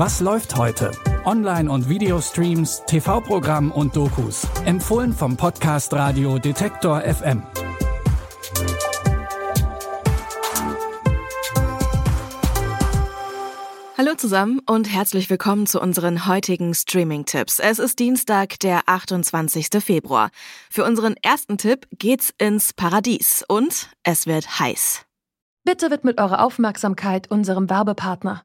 Was läuft heute? Online- und Videostreams, TV-Programm und Dokus. Empfohlen vom Podcast Radio Detektor FM. Hallo zusammen und herzlich willkommen zu unseren heutigen Streaming-Tipps. Es ist Dienstag, der 28. Februar. Für unseren ersten Tipp geht's ins Paradies und es wird heiß. Bitte widmet eure Aufmerksamkeit unserem Werbepartner.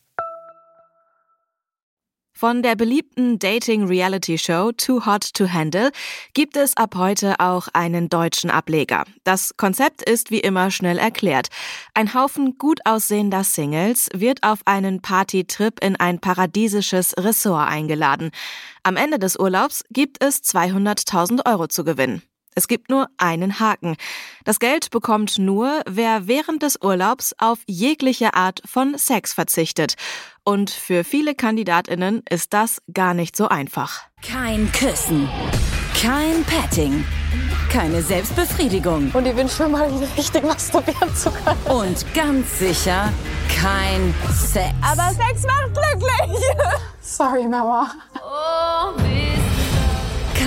Von der beliebten Dating-Reality-Show Too Hot to Handle gibt es ab heute auch einen deutschen Ableger. Das Konzept ist wie immer schnell erklärt. Ein Haufen gut aussehender Singles wird auf einen Partytrip in ein paradiesisches Ressort eingeladen. Am Ende des Urlaubs gibt es 200.000 Euro zu gewinnen. Es gibt nur einen Haken. Das Geld bekommt nur, wer während des Urlaubs auf jegliche Art von Sex verzichtet. Und für viele Kandidatinnen ist das gar nicht so einfach. Kein Küssen, kein Petting, keine Selbstbefriedigung. Und ich wünsche mir mal richtig masturbieren zu können. Und ganz sicher kein Sex. Aber Sex macht glücklich. Sorry, Mama.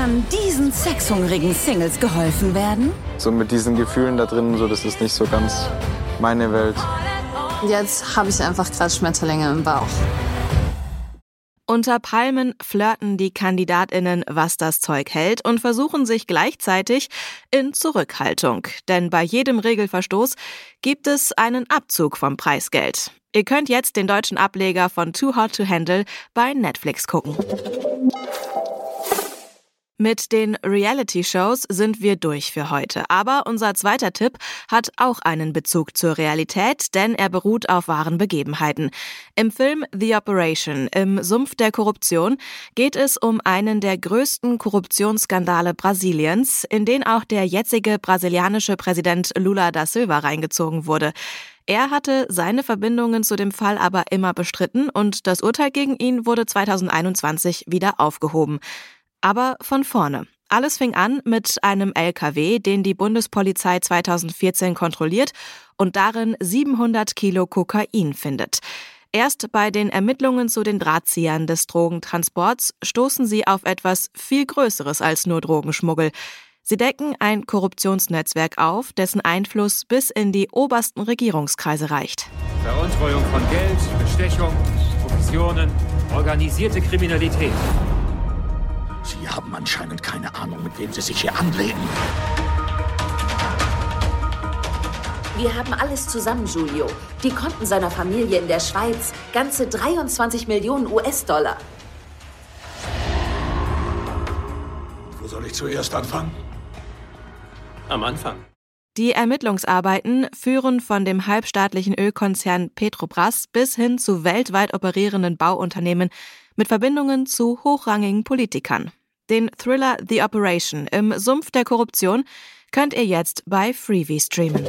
Kann diesen sexhungrigen Singles geholfen werden? So mit diesen Gefühlen da drin, so das ist nicht so ganz meine Welt. Jetzt habe ich einfach gerade Schmetterlinge im Bauch. Unter Palmen flirten die Kandidatinnen, was das Zeug hält und versuchen sich gleichzeitig in Zurückhaltung. Denn bei jedem Regelverstoß gibt es einen Abzug vom Preisgeld. Ihr könnt jetzt den deutschen Ableger von Too Hot to Handle bei Netflix gucken. Mit den Reality-Shows sind wir durch für heute. Aber unser zweiter Tipp hat auch einen Bezug zur Realität, denn er beruht auf wahren Begebenheiten. Im Film The Operation im Sumpf der Korruption geht es um einen der größten Korruptionsskandale Brasiliens, in den auch der jetzige brasilianische Präsident Lula da Silva reingezogen wurde. Er hatte seine Verbindungen zu dem Fall aber immer bestritten und das Urteil gegen ihn wurde 2021 wieder aufgehoben. Aber von vorne. Alles fing an mit einem LKW, den die Bundespolizei 2014 kontrolliert und darin 700 Kilo Kokain findet. Erst bei den Ermittlungen zu den Drahtziehern des Drogentransports stoßen sie auf etwas viel Größeres als nur Drogenschmuggel. Sie decken ein Korruptionsnetzwerk auf, dessen Einfluss bis in die obersten Regierungskreise reicht. Veruntreuung von Geld, Bestechung, Provisionen, organisierte Kriminalität. Haben anscheinend keine Ahnung, mit wem Sie sich hier anlegen. Wir haben alles zusammen, Julio. Die Konten seiner Familie in der Schweiz. Ganze 23 Millionen US-Dollar. Wo soll ich zuerst anfangen? Am Anfang. Die Ermittlungsarbeiten führen von dem halbstaatlichen Ölkonzern Petrobras bis hin zu weltweit operierenden Bauunternehmen mit Verbindungen zu hochrangigen Politikern. Den Thriller The Operation im Sumpf der Korruption könnt ihr jetzt bei Freevee streamen.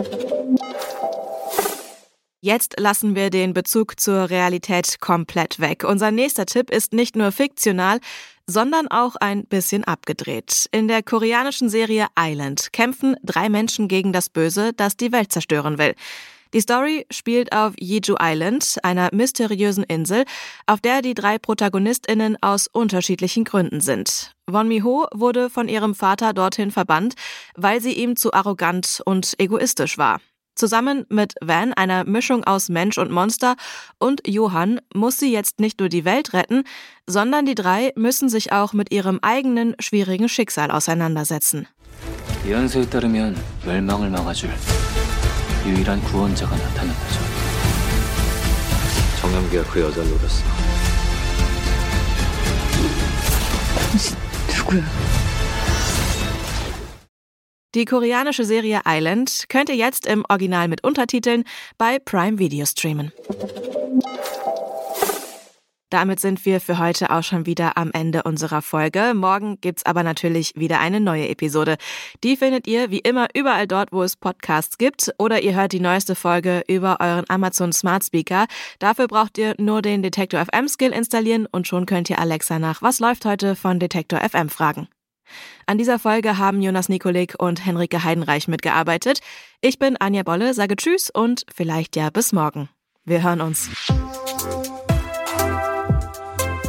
Jetzt lassen wir den Bezug zur Realität komplett weg. Unser nächster Tipp ist nicht nur fiktional, sondern auch ein bisschen abgedreht. In der koreanischen Serie Island kämpfen drei Menschen gegen das Böse, das die Welt zerstören will. Die Story spielt auf Jeju Island, einer mysteriösen Insel, auf der die drei ProtagonistInnen aus unterschiedlichen Gründen sind. Won Mi-ho wurde von ihrem Vater dorthin verbannt, weil sie ihm zu arrogant und egoistisch war. Zusammen mit Van, einer Mischung aus Mensch und Monster, und Johann muss sie jetzt nicht nur die Welt retten, sondern die drei müssen sich auch mit ihrem eigenen schwierigen Schicksal auseinandersetzen. 예언서에 따르면 멸망을 막아줄 유일한 구원자가 나타났다죠. 정남기가 그 여자를 노렸어. 누구야? Die koreanische Serie Island könnt ihr jetzt im Original mit Untertiteln bei Prime Video streamen. Damit sind wir für heute auch schon wieder am Ende unserer Folge. Morgen gibt's aber natürlich wieder eine neue Episode. Die findet ihr wie immer überall dort, wo es Podcasts gibt oder ihr hört die neueste Folge über euren Amazon Smart Speaker. Dafür braucht ihr nur den Detektor FM Skill installieren und schon könnt ihr Alexa nach Was läuft heute von Detektor FM fragen. An dieser Folge haben Jonas Nikolik und Henrike Heidenreich mitgearbeitet. Ich bin Anja Bolle, sage Tschüss und vielleicht ja bis morgen. Wir hören uns.